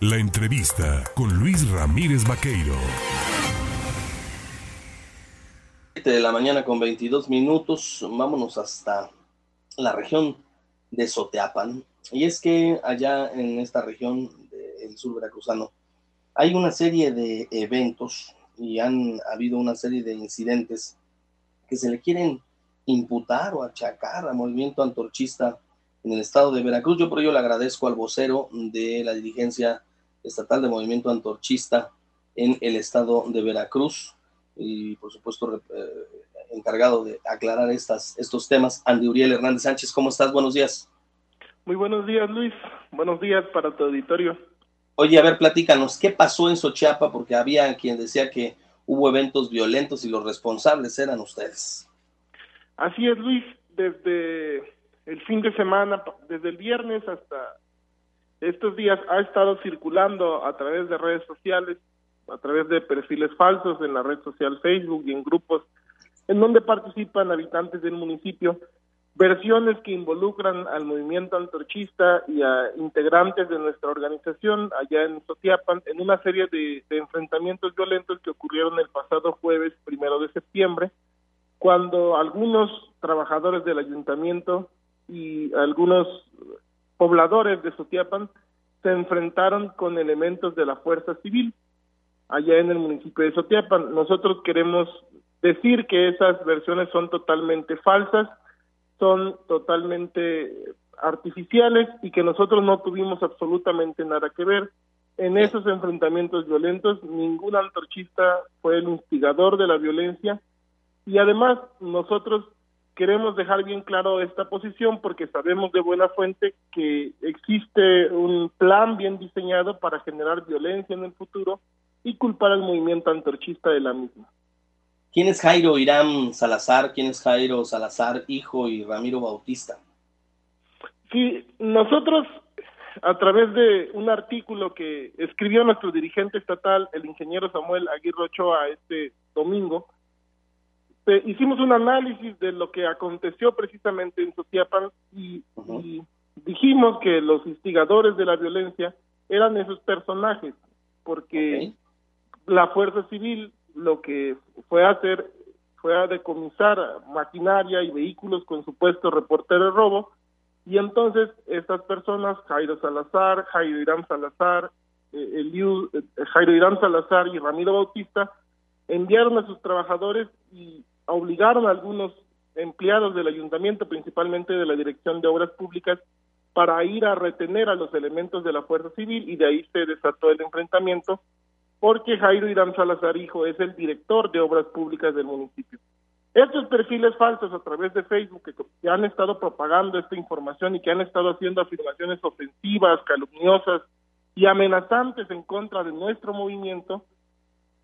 La entrevista con Luis Ramírez Vaqueiro. de la mañana con 22 minutos, vámonos hasta la región de Soteapan. Y es que allá en esta región del sur veracruzano hay una serie de eventos y han habido una serie de incidentes que se le quieren imputar o achacar al movimiento antorchista en el estado de Veracruz. Yo por ello le agradezco al vocero de la dirigencia estatal de movimiento antorchista en el estado de Veracruz y por supuesto eh, encargado de aclarar estas, estos temas, Andy Uriel Hernández Sánchez. ¿Cómo estás? Buenos días. Muy buenos días, Luis. Buenos días para tu auditorio. Oye, a ver, platícanos, ¿qué pasó en Sochiapa? Porque había quien decía que hubo eventos violentos y los responsables eran ustedes. Así es, Luis. Desde el fin de semana, desde el viernes hasta estos días, ha estado circulando a través de redes sociales, a través de perfiles falsos en la red social Facebook y en grupos en donde participan habitantes del municipio, versiones que involucran al movimiento antorchista y a integrantes de nuestra organización allá en Sotiapan en una serie de, de enfrentamientos violentos que ocurrieron el pasado jueves primero de septiembre cuando algunos trabajadores del ayuntamiento y algunos pobladores de Sotiapan se enfrentaron con elementos de la fuerza civil allá en el municipio de Sotiapan. Nosotros queremos decir que esas versiones son totalmente falsas, son totalmente artificiales y que nosotros no tuvimos absolutamente nada que ver. En esos enfrentamientos violentos, ningún antorchista fue el instigador de la violencia, y además nosotros queremos dejar bien claro esta posición porque sabemos de buena fuente que existe un plan bien diseñado para generar violencia en el futuro y culpar al movimiento antorchista de la misma. ¿Quién es Jairo Irán Salazar? ¿Quién es Jairo Salazar, hijo y Ramiro Bautista? Sí, nosotros a través de un artículo que escribió nuestro dirigente estatal, el ingeniero Samuel Aguirre Ochoa, este domingo, este, hicimos un análisis de lo que aconteció precisamente en Sotiapan y, dijimos que los instigadores de la violencia eran esos personajes, porque la fuerza civil lo que fue a hacer fue a decomisar maquinaria y vehículos con supuesto reportero de robo, y entonces estas personas, Jairo Salazar, Jairo Irán Salazar, eh, Eliu, eh, Jairo Irán Salazar y Ramiro Bautista, enviaron a sus trabajadores y obligaron a algunos empleados del ayuntamiento, principalmente de la Dirección de Obras Públicas, para ir a retener a los elementos de la Fuerza Civil y de ahí se desató el enfrentamiento porque Jairo Irán Salazar Hijo es el director de Obras Públicas del municipio. Estos perfiles falsos a través de Facebook que, han estado propagando esta información y que han estado haciendo afirmaciones ofensivas, calumniosas y amenazantes en contra de nuestro movimiento,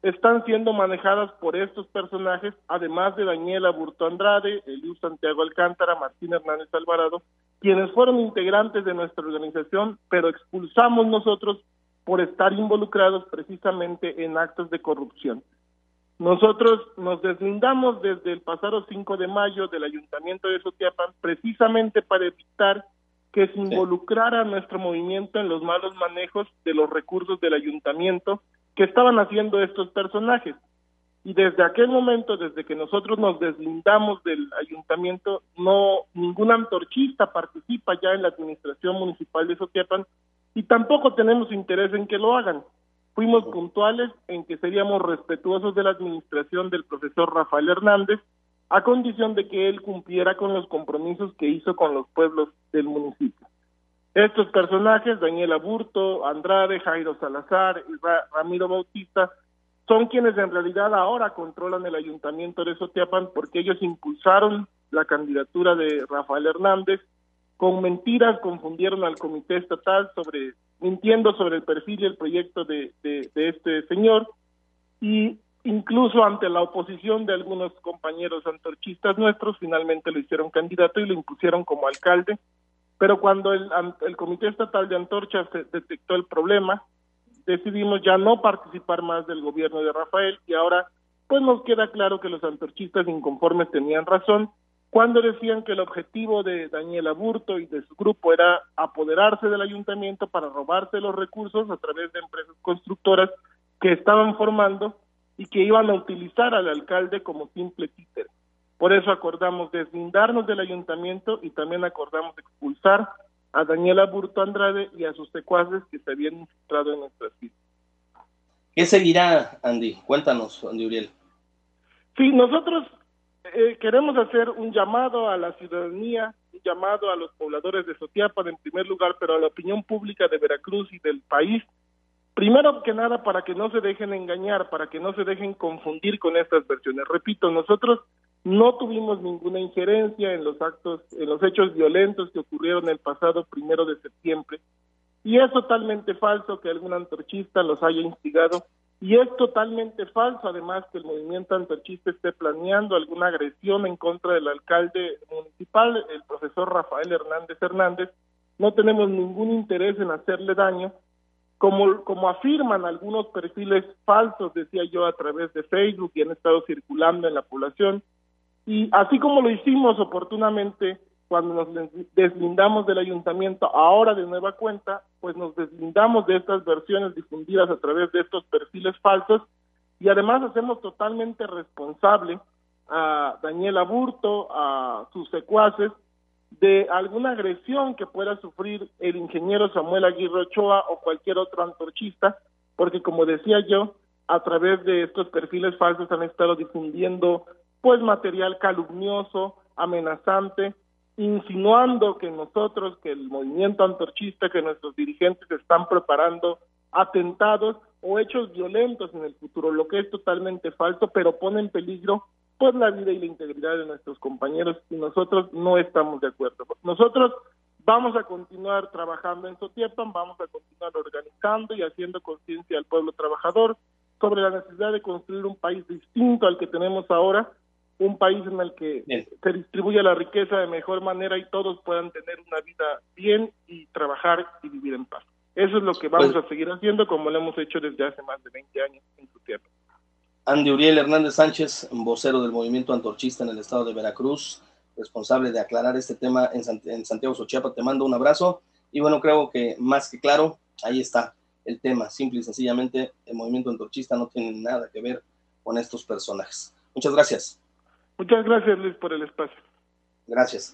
están siendo manejadas por estos personajes, además de Daniela Burto Andrade, Eliu Santiago Alcántara, Martín Hernández Alvarado, quienes fueron integrantes de nuestra organización, pero expulsamos nosotros por estar involucrados precisamente en actos de corrupción. Nosotros nos deslindamos desde el pasado 5 de mayo del Ayuntamiento de Sotiapan precisamente para evitar que se involucrara nuestro movimiento en los malos manejos de los recursos del ayuntamiento que estaban haciendo estos personajes. Y desde aquel momento, desde que nosotros nos deslindamos del ayuntamiento, no ningún antorchista participa ya en la administración municipal de Sotiapan y tampoco tenemos interés en que lo hagan. Fuimos puntuales en que seríamos respetuosos de la administración del profesor Rafael Hernández, a condición de que él cumpliera con los compromisos que hizo con los pueblos del municipio. Estos personajes, Daniel Aburto, Andrade, Jairo Salazar y Ramiro Bautista, son quienes en realidad ahora controlan el ayuntamiento de Sotiapan porque ellos impulsaron la candidatura de Rafael Hernández, con mentiras confundieron al comité estatal sobre, mintiendo sobre el perfil y el proyecto de, de este señor, y incluso ante la oposición de algunos compañeros antorchistas nuestros, finalmente lo hicieron candidato y lo impusieron como alcalde pero cuando el, el Comité Estatal de Antorchas detectó el problema, decidimos ya no participar más del gobierno de Rafael y ahora pues nos queda claro que los antorchistas inconformes tenían razón cuando decían que el objetivo de Daniel Aburto y de su grupo era apoderarse del ayuntamiento para robarse los recursos a través de empresas constructoras que estaban formando y que iban a utilizar al alcalde como simple. Por eso acordamos deslindarnos del ayuntamiento y también acordamos expulsar a Daniel Aburto Andrade y a sus secuaces que se habían infiltrado en nuestras vidas. ¿Qué seguirá, Andy? Cuéntanos, Andy Uriel. Sí, nosotros eh, queremos hacer un llamado a la ciudadanía, un llamado a los pobladores de Sotiapan en primer lugar, pero a la opinión pública de Veracruz y del país. Primero que nada, para que no se dejen engañar, para que no se dejen confundir con estas versiones. Repito, nosotros no tuvimos ninguna injerencia en los actos, en los hechos violentos que ocurrieron el pasado primero de septiembre. Y es totalmente falso que algún antorchista los haya instigado y es totalmente falso, además, que el movimiento antorchista esté planeando alguna agresión en contra del alcalde municipal, el profesor Rafael Hernández Hernández. No tenemos ningún interés en hacerle daño, como, como afirman algunos perfiles falsos, decía yo, a través de Facebook y han estado circulando en la población. Y así como lo hicimos oportunamente cuando nos deslindamos del ayuntamiento, ahora de nueva cuenta, pues nos deslindamos de estas versiones difundidas a través de estos perfiles falsos y además hacemos totalmente responsable a Daniel Aburto, a sus secuaces, de alguna agresión que pueda sufrir el ingeniero Samuel Aguirre Ochoa o cualquier otro antorchista, porque como decía yo, a través de estos perfiles falsos han estado difundiendo pues material calumnioso, amenazante, insinuando que nosotros, que el movimiento antorchista, que nuestros dirigentes están preparando atentados o hechos violentos en el futuro, lo que es totalmente falso, pero pone en peligro pues la vida y la integridad de nuestros compañeros y nosotros no estamos de acuerdo. Nosotros vamos a continuar trabajando en Sotiepan, vamos a continuar organizando y haciendo conciencia al pueblo trabajador sobre la necesidad de construir un país distinto al que tenemos ahora, un país en el que se distribuya la riqueza de mejor manera y todos puedan tener una vida bien y trabajar y vivir en paz. Eso es lo que vamos pues a seguir haciendo como lo hemos hecho desde hace más de 20 años en su tierra. Andy Uriel Hernández Sánchez, vocero del movimiento antorchista en el estado de Veracruz, responsable de aclarar este tema en, en Santiago Sochiapa, te mando un abrazo y bueno, creo que más que claro, ahí está el tema, simple y sencillamente el movimiento antorchista no tiene nada que ver con estos personajes. Muchas gracias. Muchas gracias, Luis, por el espacio. Gracias.